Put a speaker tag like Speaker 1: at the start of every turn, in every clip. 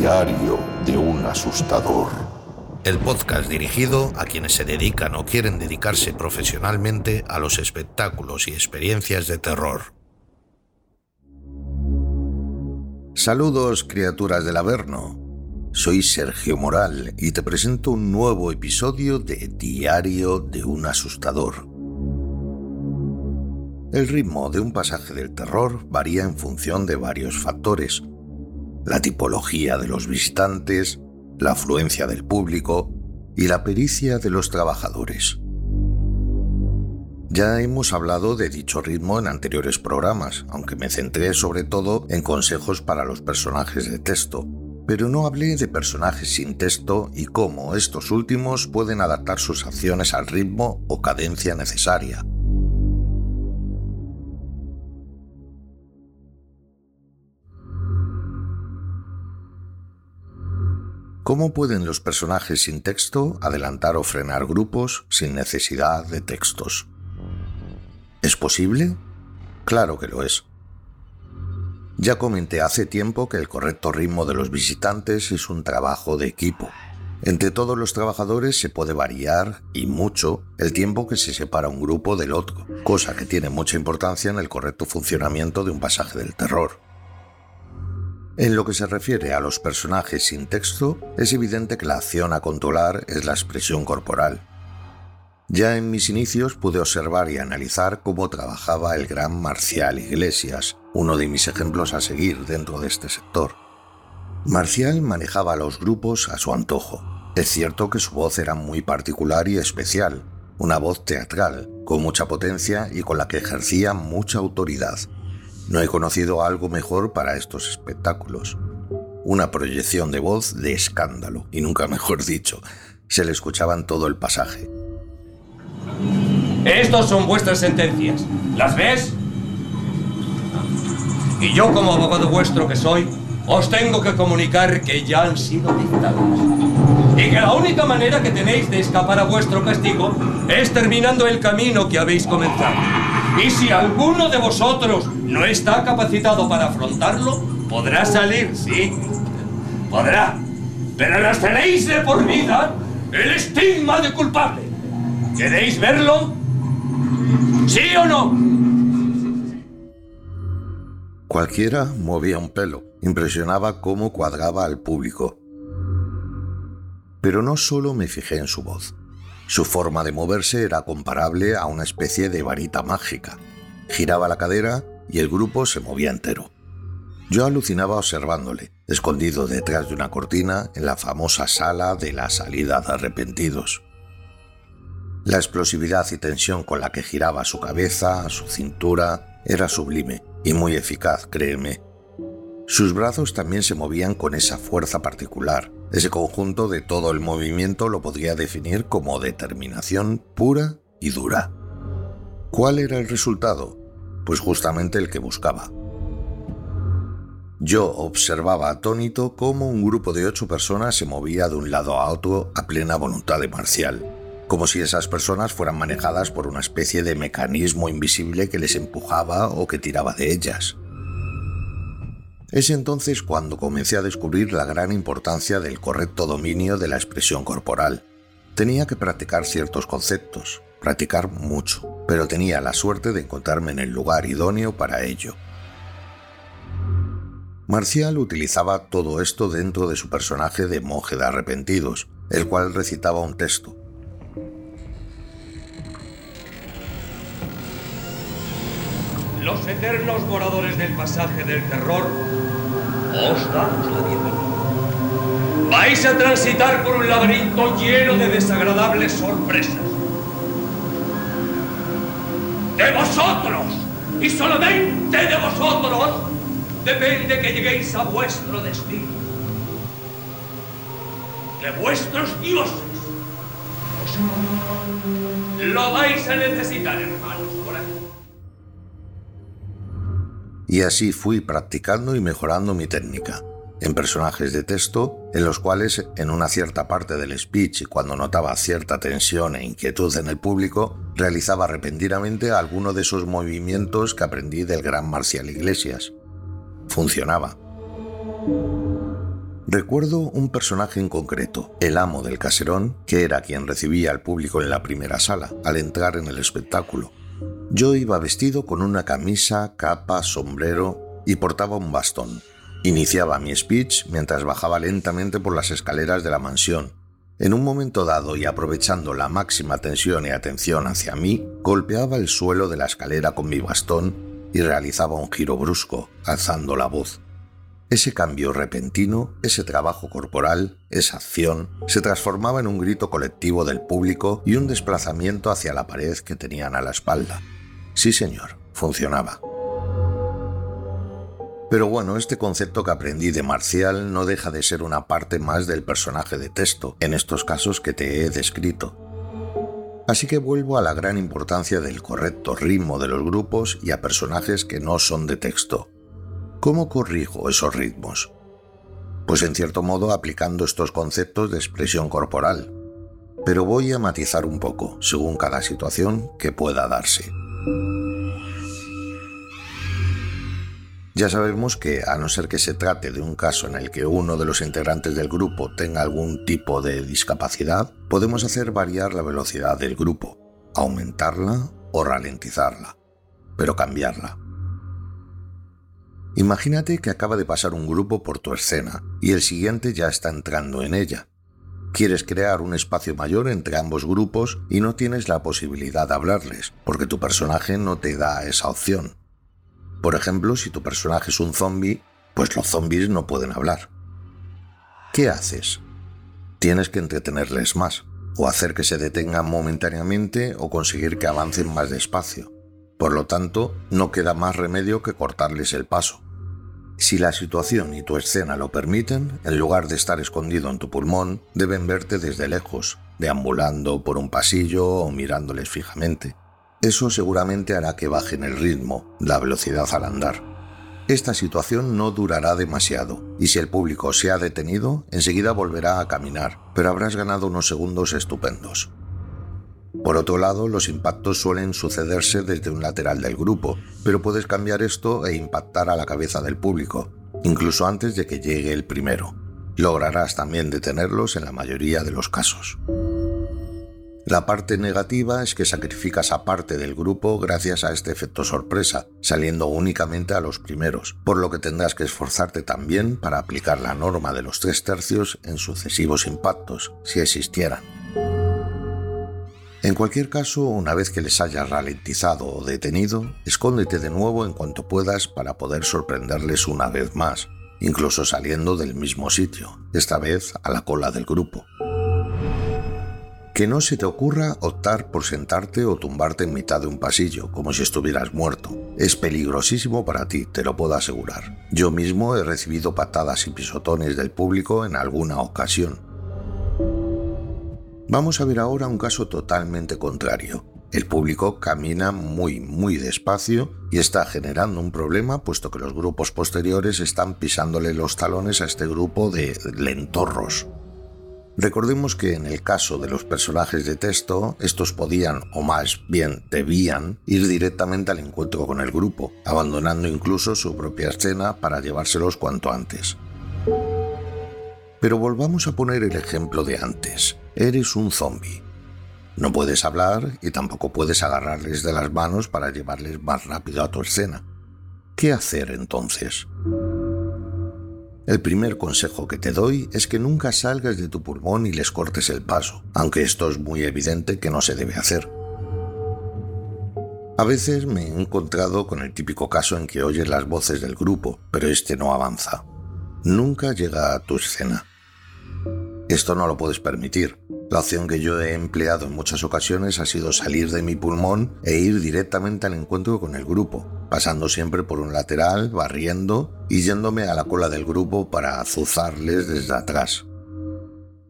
Speaker 1: Diario de un asustador.
Speaker 2: El podcast dirigido a quienes se dedican o quieren dedicarse profesionalmente a los espectáculos y experiencias de terror. Saludos criaturas del Averno. Soy Sergio Moral y te presento un nuevo episodio de Diario de un asustador. El ritmo de un pasaje del terror varía en función de varios factores. La tipología de los visitantes, la afluencia del público y la pericia de los trabajadores. Ya hemos hablado de dicho ritmo en anteriores programas, aunque me centré sobre todo en consejos para los personajes de texto, pero no hablé de personajes sin texto y cómo estos últimos pueden adaptar sus acciones al ritmo o cadencia necesaria. ¿Cómo pueden los personajes sin texto adelantar o frenar grupos sin necesidad de textos? ¿Es posible? Claro que lo es. Ya comenté hace tiempo que el correcto ritmo de los visitantes es un trabajo de equipo. Entre todos los trabajadores se puede variar, y mucho, el tiempo que se separa un grupo del otro, cosa que tiene mucha importancia en el correcto funcionamiento de un pasaje del terror. En lo que se refiere a los personajes sin texto, es evidente que la acción a controlar es la expresión corporal. Ya en mis inicios pude observar y analizar cómo trabajaba el gran Marcial Iglesias, uno de mis ejemplos a seguir dentro de este sector. Marcial manejaba los grupos a su antojo. Es cierto que su voz era muy particular y especial, una voz teatral, con mucha potencia y con la que ejercía mucha autoridad. No he conocido algo mejor para estos espectáculos. Una proyección de voz de escándalo, y nunca mejor dicho. Se le escuchaba en todo el pasaje.
Speaker 3: Estos son vuestras sentencias. ¿Las ves? Y yo como abogado vuestro que soy, os tengo que comunicar que ya han sido dictadas. Y que la única manera que tenéis de escapar a vuestro castigo es terminando el camino que habéis comenzado. Y si alguno de vosotros no está capacitado para afrontarlo, podrá salir, sí. Podrá. Pero nos tenéis de por vida el estigma de culpable. ¿Queréis verlo? ¿Sí o no?
Speaker 2: Cualquiera movía un pelo. Impresionaba cómo cuadraba al público. Pero no solo me fijé en su voz. Su forma de moverse era comparable a una especie de varita mágica. Giraba la cadera y el grupo se movía entero. Yo alucinaba observándole, escondido detrás de una cortina en la famosa sala de la salida de arrepentidos. La explosividad y tensión con la que giraba su cabeza, su cintura, era sublime y muy eficaz, créeme. Sus brazos también se movían con esa fuerza particular. Ese conjunto de todo el movimiento lo podría definir como determinación pura y dura. ¿Cuál era el resultado? Pues justamente el que buscaba. Yo observaba atónito cómo un grupo de ocho personas se movía de un lado a otro a plena voluntad de Marcial, como si esas personas fueran manejadas por una especie de mecanismo invisible que les empujaba o que tiraba de ellas. Es entonces cuando comencé a descubrir la gran importancia del correcto dominio de la expresión corporal. Tenía que practicar ciertos conceptos, practicar mucho, pero tenía la suerte de encontrarme en el lugar idóneo para ello. Marcial utilizaba todo esto dentro de su personaje de monje de arrepentidos, el cual recitaba un texto.
Speaker 3: Los eternos moradores del pasaje del terror os damos la bienvenida. Vais a transitar por un laberinto lleno de desagradables sorpresas. De vosotros, y solamente de vosotros, depende que lleguéis a vuestro destino. Que vuestros dioses os lo vais a necesitar, hermanos, por.
Speaker 2: Y así fui practicando y mejorando mi técnica. En personajes de texto, en los cuales en una cierta parte del speech, cuando notaba cierta tensión e inquietud en el público, realizaba repentinamente alguno de esos movimientos que aprendí del gran Marcial Iglesias. Funcionaba. Recuerdo un personaje en concreto, el amo del caserón, que era quien recibía al público en la primera sala, al entrar en el espectáculo. Yo iba vestido con una camisa, capa, sombrero y portaba un bastón. Iniciaba mi speech mientras bajaba lentamente por las escaleras de la mansión. En un momento dado y aprovechando la máxima tensión y atención hacia mí, golpeaba el suelo de la escalera con mi bastón y realizaba un giro brusco, alzando la voz. Ese cambio repentino, ese trabajo corporal, esa acción, se transformaba en un grito colectivo del público y un desplazamiento hacia la pared que tenían a la espalda. Sí, señor, funcionaba. Pero bueno, este concepto que aprendí de Marcial no deja de ser una parte más del personaje de texto, en estos casos que te he descrito. Así que vuelvo a la gran importancia del correcto ritmo de los grupos y a personajes que no son de texto, ¿Cómo corrijo esos ritmos? Pues en cierto modo aplicando estos conceptos de expresión corporal, pero voy a matizar un poco según cada situación que pueda darse. Ya sabemos que, a no ser que se trate de un caso en el que uno de los integrantes del grupo tenga algún tipo de discapacidad, podemos hacer variar la velocidad del grupo, aumentarla o ralentizarla, pero cambiarla. Imagínate que acaba de pasar un grupo por tu escena y el siguiente ya está entrando en ella. Quieres crear un espacio mayor entre ambos grupos y no tienes la posibilidad de hablarles, porque tu personaje no te da esa opción. Por ejemplo, si tu personaje es un zombie, pues los zombies no pueden hablar. ¿Qué haces? Tienes que entretenerles más, o hacer que se detengan momentáneamente o conseguir que avancen más despacio. Por lo tanto, no queda más remedio que cortarles el paso. Si la situación y tu escena lo permiten, en lugar de estar escondido en tu pulmón, deben verte desde lejos, deambulando por un pasillo o mirándoles fijamente. Eso seguramente hará que bajen el ritmo, la velocidad al andar. Esta situación no durará demasiado, y si el público se ha detenido, enseguida volverá a caminar, pero habrás ganado unos segundos estupendos. Por otro lado, los impactos suelen sucederse desde un lateral del grupo, pero puedes cambiar esto e impactar a la cabeza del público, incluso antes de que llegue el primero. Lograrás también detenerlos en la mayoría de los casos. La parte negativa es que sacrificas a parte del grupo gracias a este efecto sorpresa, saliendo únicamente a los primeros, por lo que tendrás que esforzarte también para aplicar la norma de los tres tercios en sucesivos impactos, si existieran. En cualquier caso, una vez que les hayas ralentizado o detenido, escóndete de nuevo en cuanto puedas para poder sorprenderles una vez más, incluso saliendo del mismo sitio, esta vez a la cola del grupo. Que no se te ocurra optar por sentarte o tumbarte en mitad de un pasillo, como si estuvieras muerto. Es peligrosísimo para ti, te lo puedo asegurar. Yo mismo he recibido patadas y pisotones del público en alguna ocasión, Vamos a ver ahora un caso totalmente contrario. El público camina muy, muy despacio y está generando un problema puesto que los grupos posteriores están pisándole los talones a este grupo de lentorros. Recordemos que en el caso de los personajes de texto, estos podían, o más bien debían, ir directamente al encuentro con el grupo, abandonando incluso su propia escena para llevárselos cuanto antes. Pero volvamos a poner el ejemplo de antes. Eres un zombie. No puedes hablar y tampoco puedes agarrarles de las manos para llevarles más rápido a tu escena. ¿Qué hacer entonces? El primer consejo que te doy es que nunca salgas de tu pulmón y les cortes el paso, aunque esto es muy evidente que no se debe hacer. A veces me he encontrado con el típico caso en que oyes las voces del grupo, pero este no avanza. Nunca llega a tu escena. Esto no lo puedes permitir. La opción que yo he empleado en muchas ocasiones ha sido salir de mi pulmón e ir directamente al encuentro con el grupo, pasando siempre por un lateral, barriendo y yéndome a la cola del grupo para azuzarles desde atrás.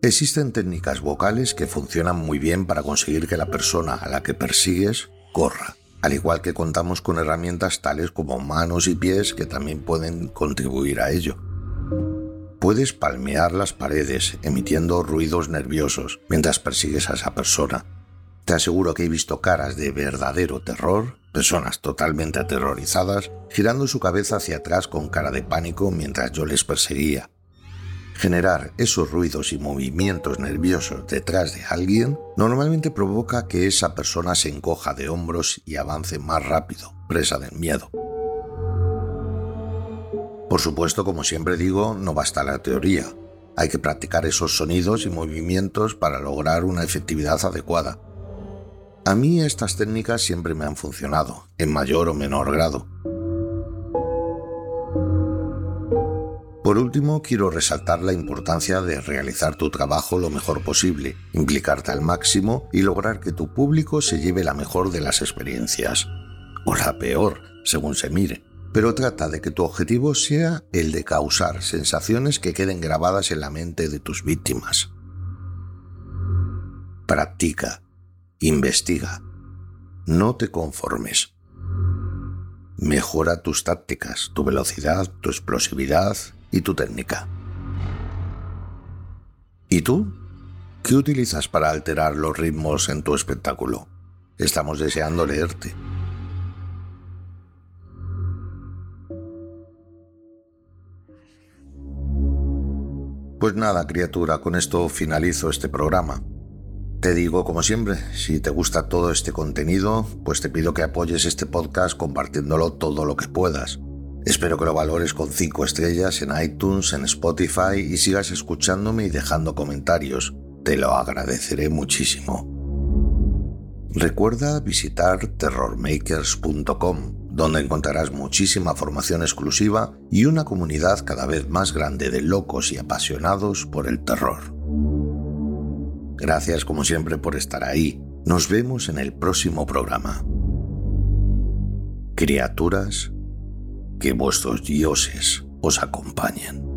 Speaker 2: Existen técnicas vocales que funcionan muy bien para conseguir que la persona a la que persigues corra, al igual que contamos con herramientas tales como manos y pies que también pueden contribuir a ello. Puedes palmear las paredes emitiendo ruidos nerviosos mientras persigues a esa persona. Te aseguro que he visto caras de verdadero terror, personas totalmente aterrorizadas, girando su cabeza hacia atrás con cara de pánico mientras yo les perseguía. Generar esos ruidos y movimientos nerviosos detrás de alguien normalmente provoca que esa persona se encoja de hombros y avance más rápido, presa del miedo. Por supuesto, como siempre digo, no basta la teoría. Hay que practicar esos sonidos y movimientos para lograr una efectividad adecuada. A mí estas técnicas siempre me han funcionado, en mayor o menor grado. Por último, quiero resaltar la importancia de realizar tu trabajo lo mejor posible, implicarte al máximo y lograr que tu público se lleve la mejor de las experiencias. O la peor, según se mire pero trata de que tu objetivo sea el de causar sensaciones que queden grabadas en la mente de tus víctimas. Practica, investiga, no te conformes. Mejora tus tácticas, tu velocidad, tu explosividad y tu técnica. ¿Y tú? ¿Qué utilizas para alterar los ritmos en tu espectáculo? Estamos deseando leerte. Pues nada, criatura, con esto finalizo este programa. Te digo, como siempre, si te gusta todo este contenido, pues te pido que apoyes este podcast compartiéndolo todo lo que puedas. Espero que lo valores con 5 estrellas en iTunes, en Spotify y sigas escuchándome y dejando comentarios. Te lo agradeceré muchísimo. Recuerda visitar terrormakers.com donde encontrarás muchísima formación exclusiva y una comunidad cada vez más grande de locos y apasionados por el terror. Gracias como siempre por estar ahí. Nos vemos en el próximo programa. Criaturas, que vuestros dioses os acompañen.